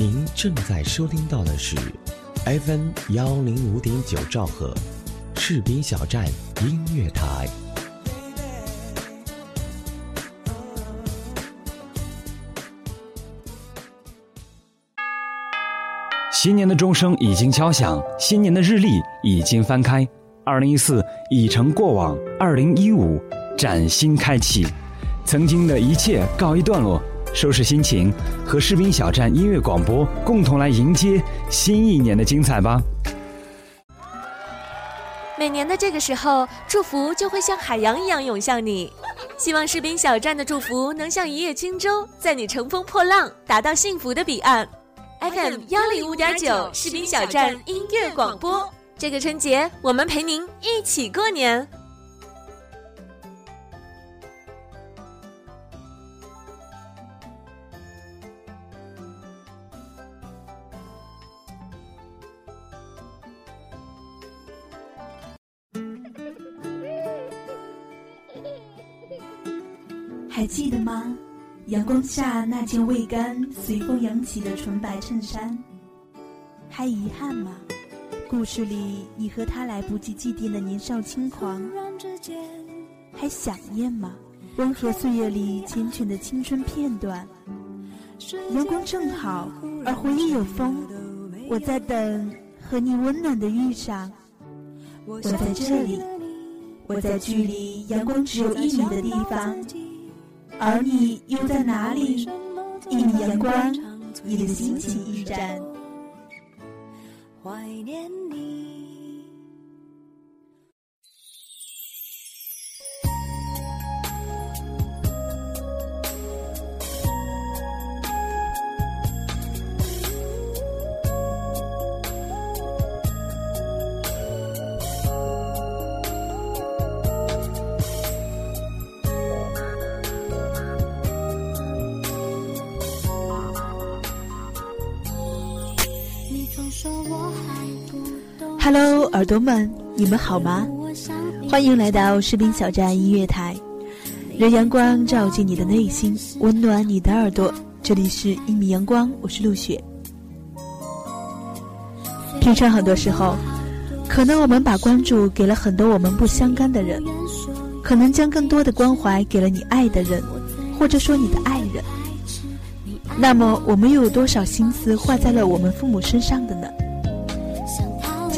您正在收听到的是 FM 幺零五点九兆赫，士兵小站音乐台。新年的钟声已经敲响，新年的日历已经翻开，二零一四已成过往，二零一五崭新开启，曾经的一切告一段落。收拾心情，和士兵小站音乐广播共同来迎接新一年的精彩吧。每年的这个时候，祝福就会像海洋一样涌向你。希望士兵小站的祝福能像一叶轻舟，在你乘风破浪，达到幸福的彼岸。FM 幺零五点九，士兵小站音乐广播。这个春节，我们陪您一起过年。记得吗？阳光下那件未干、随风扬起的纯白衬衫。还遗憾吗？故事里你和他来不及祭奠的年少轻狂。还想念吗？温和岁月里缱绻的青春片段。阳光正好，而回忆有风。我在等和你温暖的遇上。我在这里，我在距离阳光只有一米的地方。而你又在哪里？一米阳光，你的心情驿站。怀念你。Hello，耳朵们，你们好吗？欢迎来到士兵小站音乐台，让阳光照进你的内心，温暖你的耳朵。这里是一米阳光，我是陆雪。平常很多时候，可能我们把关注给了很多我们不相干的人，可能将更多的关怀给了你爱的人，或者说你的爱人。那么，我们又有多少心思花在了我们父母身上的呢？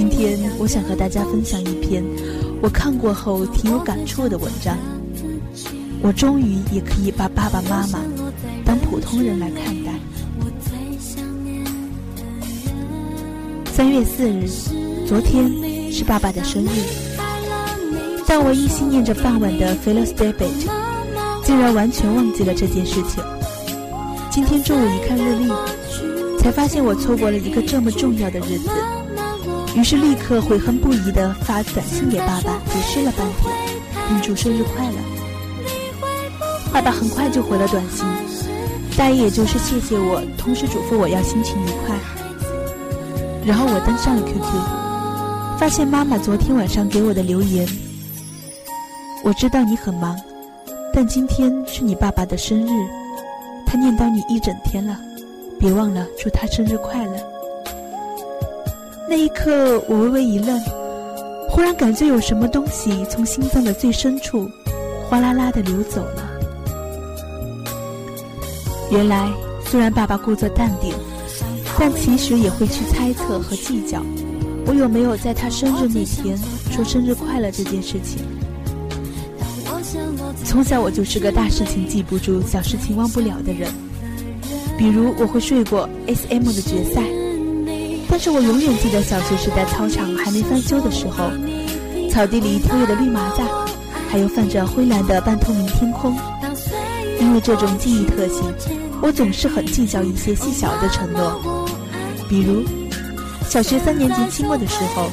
今天我想和大家分享一篇我看过后挺有感触的文章。我终于也可以把爸爸妈妈当普通人来看待。三月四日，昨天是爸爸的生日，但我一心念着傍晚的 f e l l o s Day b a t 竟然完全忘记了这件事情。今天中午一看日历，才发现我错过了一个这么重要的日子。于是立刻悔恨不已地发短信给爸爸，解释了半天，并祝生日快乐。爸爸很快就回了短信，大意也就是谢谢我，同时嘱咐我要心情愉快。然后我登上了 QQ，发现妈妈昨天晚上给我的留言：我知道你很忙，但今天是你爸爸的生日，他念叨你一整天了，别忘了祝他生日快乐。那一刻，我微微一愣，忽然感觉有什么东西从心脏的最深处，哗啦啦的流走了。原来，虽然爸爸故作淡定，但其实也会去猜测和计较，我有没有在他生日那天说生日快乐这件事情。从小我就是个大事情记不住、小事情忘不了的人，比如我会睡过 SM 的决赛。但是我永远记得小学时代操场还没翻修的时候，草地里跳跃的绿麻将，还有泛着灰蓝的半透明天空。因为这种记忆特性，我总是很计较一些细小的承诺。比如，小学三年级期末的时候，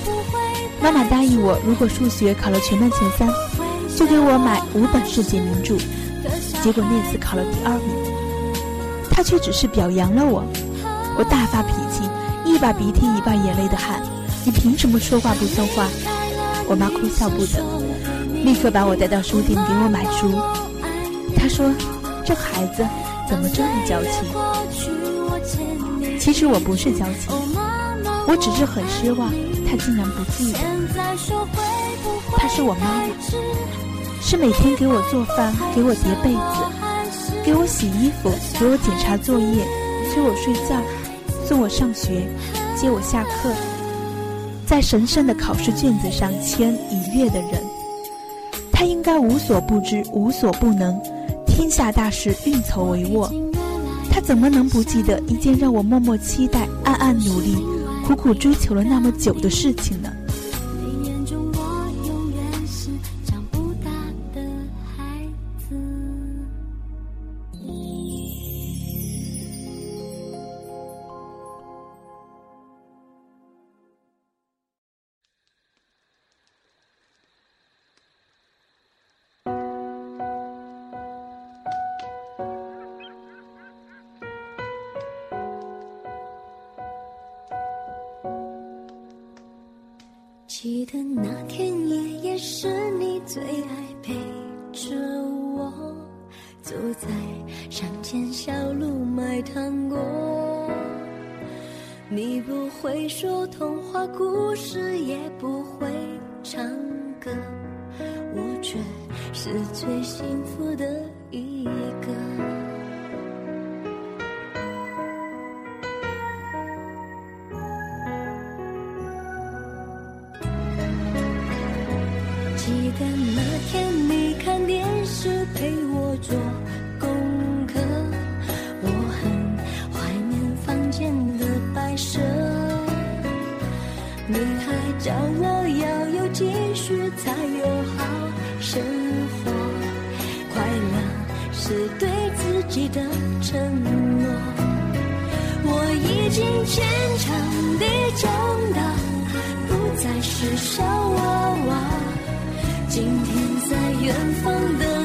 妈妈答应我，如果数学考了全班前三，就给我买五本世界名著。结果那次考了第二名，她却只是表扬了我，我大发脾气。一把鼻涕一把眼泪的喊：“你凭什么说话不算话？”我妈哭笑不得，立刻把我带到书店给我买书。她说：“这孩子怎么这么矫情？”其实我不是矫情，我只是很失望，她竟然不记得。她是我妈妈，是每天给我做饭，给我叠被子，给我洗衣服，给我检查作业，催我睡觉，送我上学，接我下课，在神圣的考试卷子上签一月的人。他应该无所不知，无所不能，天下大事运筹帷幄。他怎么能不记得一件让我默默期待、暗暗努力、苦苦追求了那么久的事情呢？记得那天夜，也是你最爱陪着我，走在乡间小路买糖果。你不会说童话故事，也不会唱歌，我却是最幸福的一个。间的白色，你还教我要有积蓄才有好生活。快乐是对自己的承诺。我已经坚强地长大，不再是小娃娃。今天在远方的。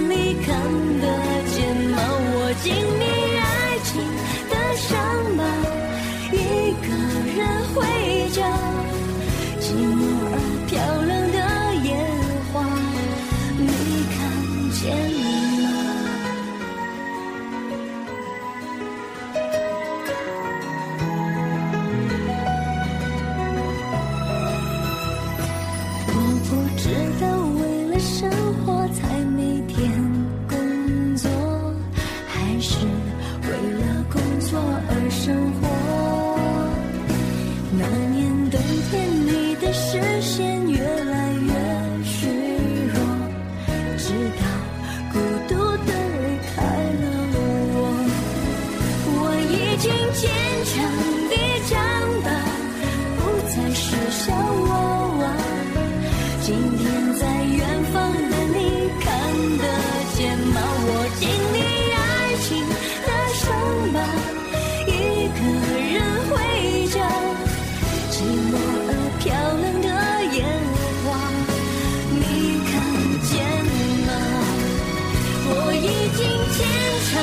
等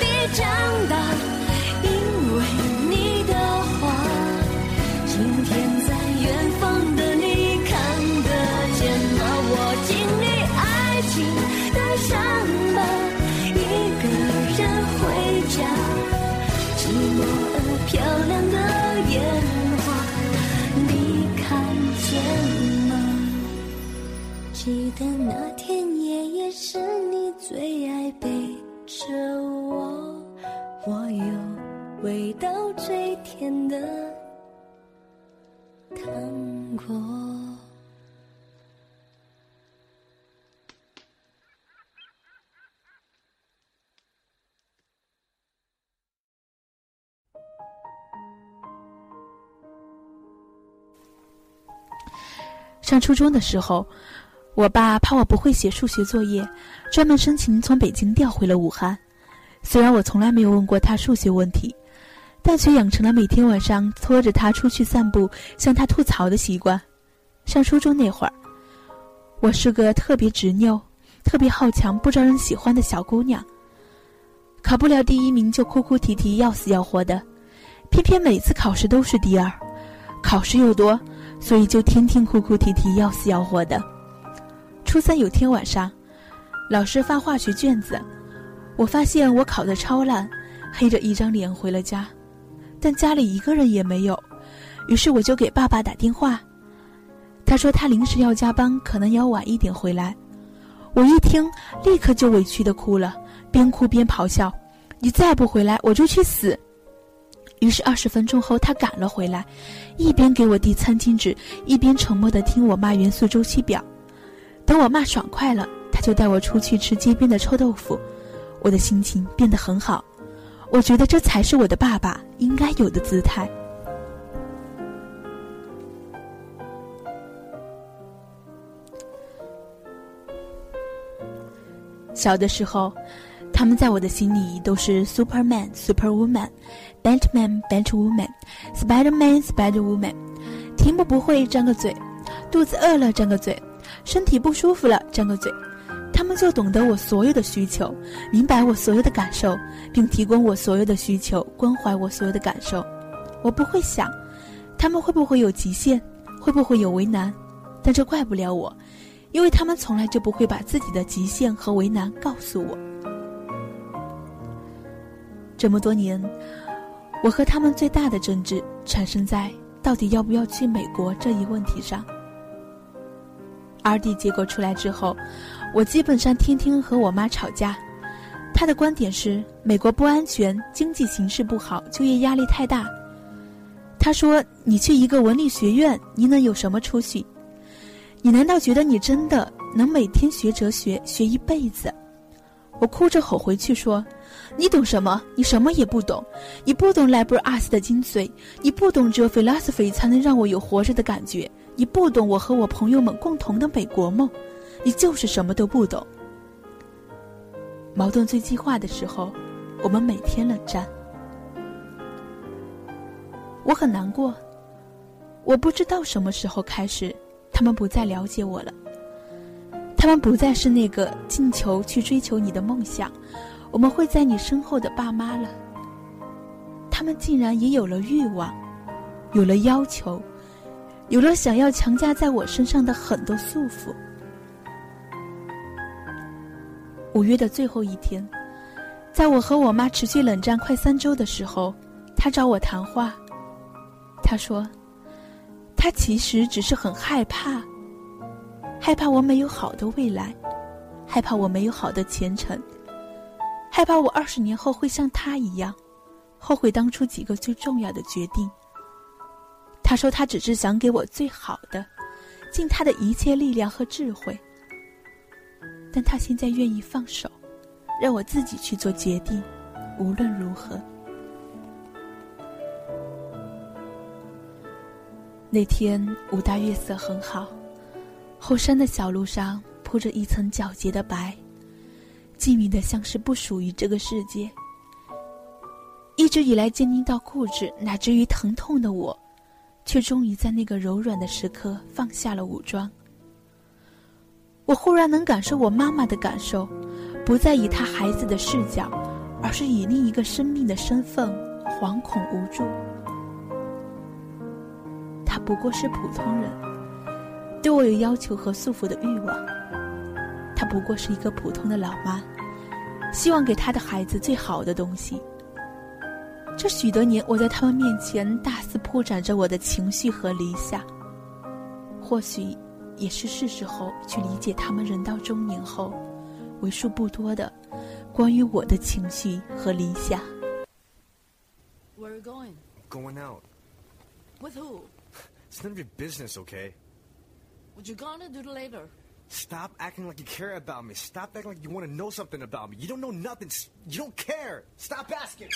你长大，因为你的话，今天在远方的你看得见吗？我经历爱情的伤疤，一个人回家，寂寞而、漂亮的烟花，你看见吗？记得那天夜夜是你最爱北。味道最甜的糖果上初中的时候，我爸怕我不会写数学作业，专门申请从北京调回了武汉。虽然我从来没有问过他数学问题，但却养成了每天晚上拖着他出去散步，向他吐槽的习惯。上初中那会儿，我是个特别执拗、特别好强、不招人喜欢的小姑娘。考不了第一名就哭哭啼啼、要死要活的，偏偏每次考试都是第二，考试又多。所以就天天哭哭啼啼，要死要活的。初三有天晚上，老师发化学卷子，我发现我考得超烂，黑着一张脸回了家。但家里一个人也没有。于是我就给爸爸打电话，他说他临时要加班，可能要晚一点回来。我一听，立刻就委屈的哭了，边哭边咆哮：“你再不回来，我就去死！”于是二十分钟后，他赶了回来，一边给我递餐巾纸，一边沉默的听我骂元素周期表。等我骂爽快了，他就带我出去吃街边的臭豆腐，我的心情变得很好。我觉得这才是我的爸爸应该有的姿态。小的时候，他们在我的心里都是 Superman、Superwoman、Batman、Batwoman、Spiderman、Spiderwoman。题目不会张个嘴，肚子饿了张个嘴，身体不舒服了张个嘴，他们就懂得我所有的需求，明白我所有的感受，并提供我所有的需求，关怀我所有的感受。我不会想，他们会不会有极限，会不会有为难，但这怪不了我。因为他们从来就不会把自己的极限和为难告诉我。这么多年，我和他们最大的争执产生在到底要不要去美国这一问题上。R D 结果出来之后，我基本上天天和我妈吵架。她的观点是美国不安全，经济形势不好，就业压力太大。她说：“你去一个文理学院，你能有什么出息？”你难道觉得你真的能每天学哲学学一辈子？我哭着吼回去说：“你懂什么？你什么也不懂。你不懂 liberal arts 的精髓，你不懂只有 philosophy 才能让我有活着的感觉。你不懂我和我朋友们共同的美国梦，你就是什么都不懂。”矛盾最激化的时候，我们每天冷战。我很难过，我不知道什么时候开始。他们不再了解我了，他们不再是那个进球去追求你的梦想，我们会在你身后的爸妈了。他们竟然也有了欲望，有了要求，有了想要强加在我身上的很多束缚。五月的最后一天，在我和我妈持续冷战快三周的时候，她找我谈话，她说。她其实只是很害怕，害怕我没有好的未来，害怕我没有好的前程，害怕我二十年后会像她一样，后悔当初几个最重要的决定。她说她只是想给我最好的，尽她的一切力量和智慧。但他现在愿意放手，让我自己去做决定，无论如何。那天五大月色很好，后山的小路上铺着一层皎洁的白，静谧的像是不属于这个世界。一直以来坚定到固执乃至于疼痛的我，却终于在那个柔软的时刻放下了武装。我忽然能感受我妈妈的感受，不再以她孩子的视角，而是以另一个生命的身份，惶恐无助。她不过是普通人，对我有要求和束缚的欲望。她不过是一个普通的老妈，希望给她的孩子最好的东西。这许多年，我在他们面前大肆铺展着我的情绪和理想。或许，也是是时候去理解他们人到中年后，为数不多的关于我的情绪和理想。Where are you going? Going out. With who? It's none of your business, okay? What you gonna do later? Stop acting like you care about me. Stop acting like you want to know something about me. You don't know nothing. You don't care. Stop asking.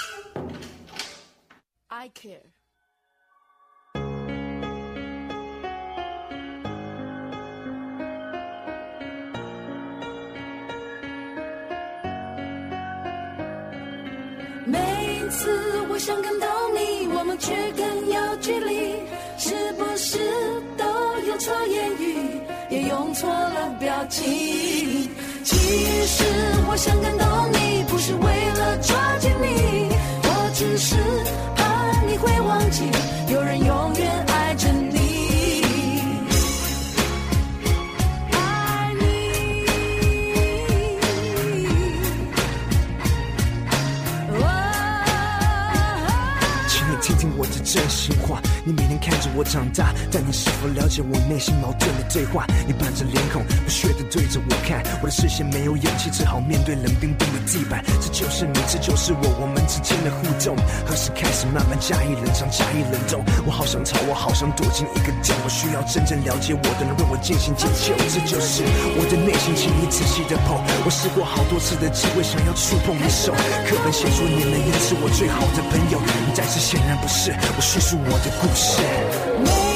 I care. 每次我想看到你，我们却更有距离。是不是都用错言语，也用错了表情？其实我想感动你，不是为了抓紧你，我只是怕你会忘记，有人你每天看着我长大，但你是否了解我内心矛盾的对话？你板着脸孔，不屑的对着我看，我的视线没有勇气，只好面对冷冰冰的地板。这就是你，这就是我，我们之间的互动，何时开始慢慢加以冷藏，加以冷冻？我好想逃，我好想躲进一个洞，我需要真正了解我的人为我进行解救。这就是我的内心，请你仔细的碰。我试过好多次的机会，想要触碰你手。课本写说你们也是我最好的朋友，但是显然不是。我叙述我的故事。每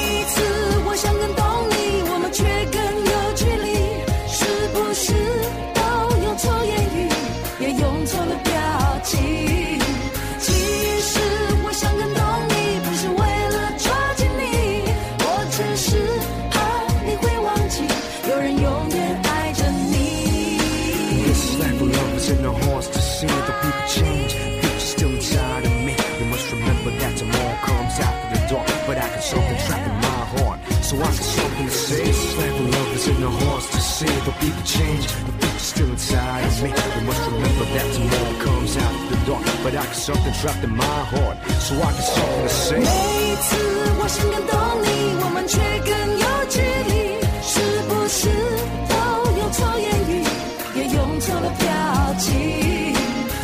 see the people change. The future still inside of me. You must remember that tomorrow comes after the dark. But I got something trapped in my heart. So I got something to say. 每一次我想更懂你，我们却更有距离，是不是都用错言语，也用错了表情？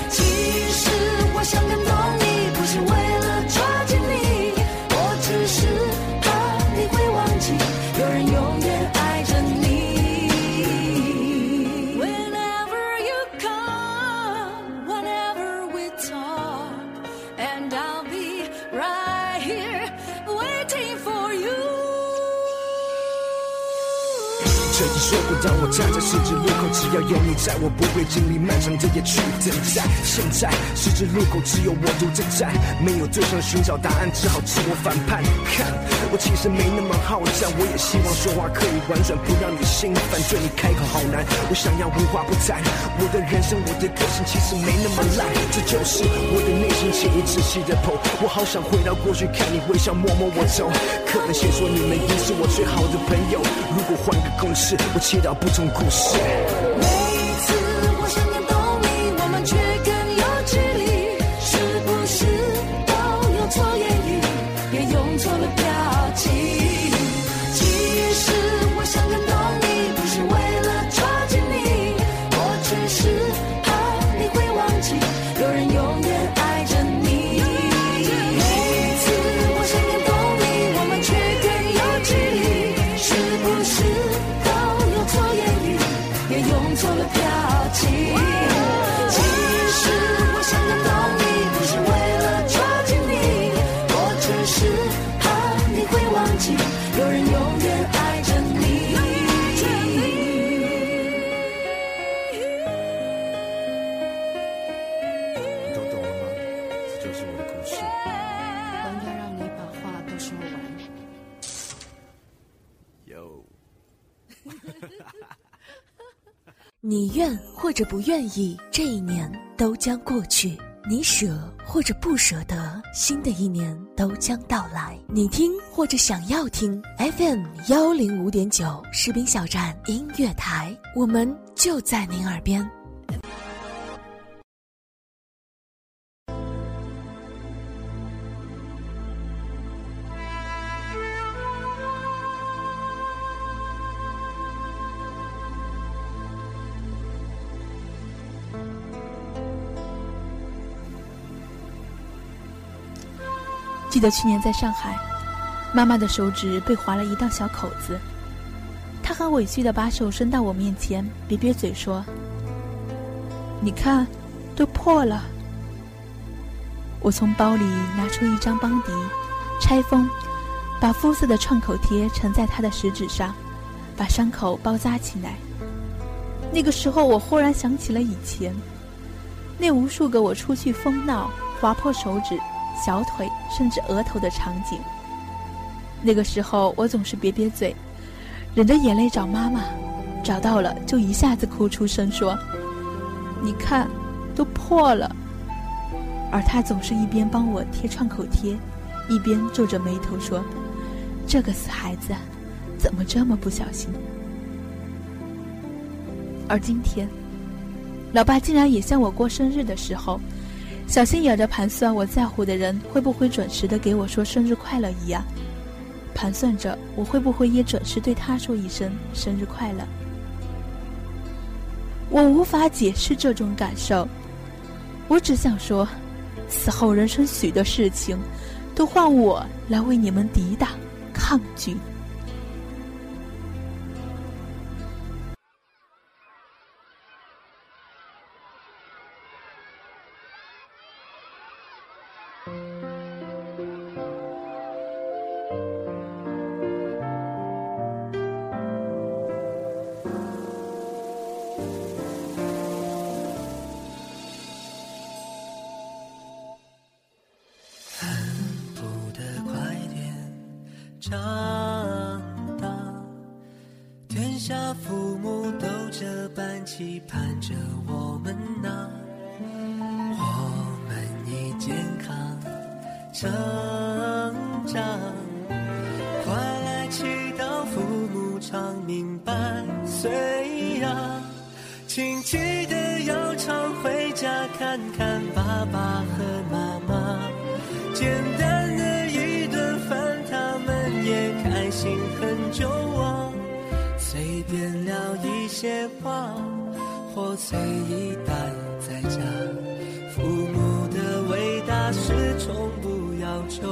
其实我想更懂你，不是为了抓紧你，我只是怕你会忘记，有人永 说过，当我站在十字路口，只要有你在，我不会经历漫长的夜去等待。现在十字路口只有我独自站，没有对象寻找答案，只好自我反叛。看，我其实没那么好战，我也希望说话可以婉转，不让你心烦。对你开口好难，我想要无话不谈。我的人生，我的个性其实没那么烂，这就是我的内心，请你仔细的剖。我好想回到过去，看你微笑，摸摸我头。可能先说你们已是我最好的朋友，如果换个公式，我祈祷不同故事。每次我想念有人永远爱着你。你都懂了吗？这就是我的故事。我应该让你把话都说完。有。你愿或者不愿意，这一年都将过去；你舍或者不舍得，新的一年都将到来。你听或者想要听 FM 幺零五点九士兵小站音乐台，我们就在您耳边。记得去年在上海，妈妈的手指被划了一道小口子，她很委屈的把手伸到我面前，瘪瘪嘴说：“你看，都破了。”我从包里拿出一张邦迪，拆封，把肤色的创口贴缠在她的食指上，把伤口包扎起来。那个时候，我忽然想起了以前，那无数个我出去疯闹、划破手指。小腿甚至额头的场景。那个时候，我总是瘪瘪嘴，忍着眼泪找妈妈，找到了就一下子哭出声说：“你看，都破了。”而他总是一边帮我贴创口贴，一边皱着眉头说：“这个死孩子，怎么这么不小心？”而今天，老爸竟然也像我过生日的时候。小心眼的盘算我在乎的人会不会准时的给我说生日快乐一样，盘算着我会不会也准时对他说一声生日快乐。我无法解释这种感受，我只想说，此后人生许多事情，都换我来为你们抵挡抗拒。长命百岁呀！请记得要常回家看看爸爸和妈妈，简单的一顿饭。他们也开心很久啊，随便聊一些话，或随意待在家。父母的伟大是从不要求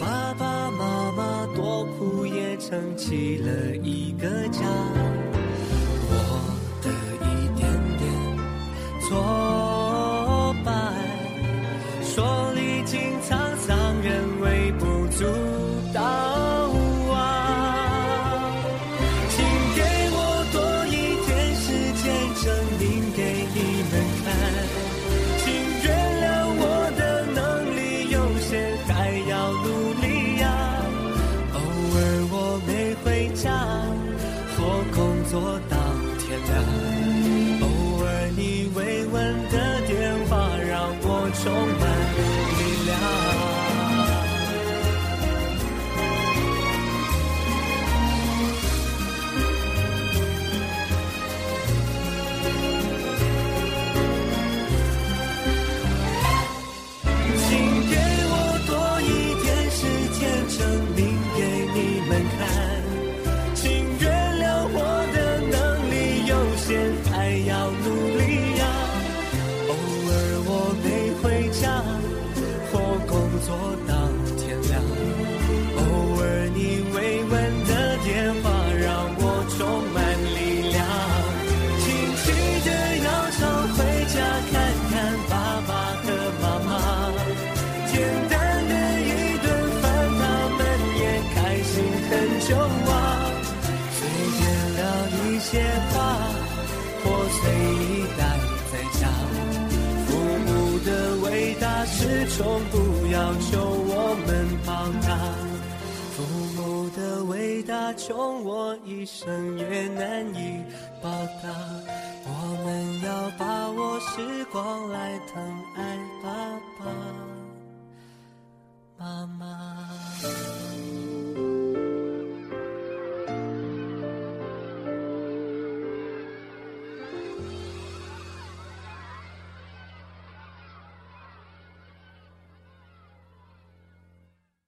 爸爸妈妈多苦，也撑起了一个家。我的一点点。就忘随便聊一些吧我随意带在家父母的伟大是从不要求我们报答父母的伟大穷我一生也难以报答我们要把握时光来疼爱爸爸。妈妈。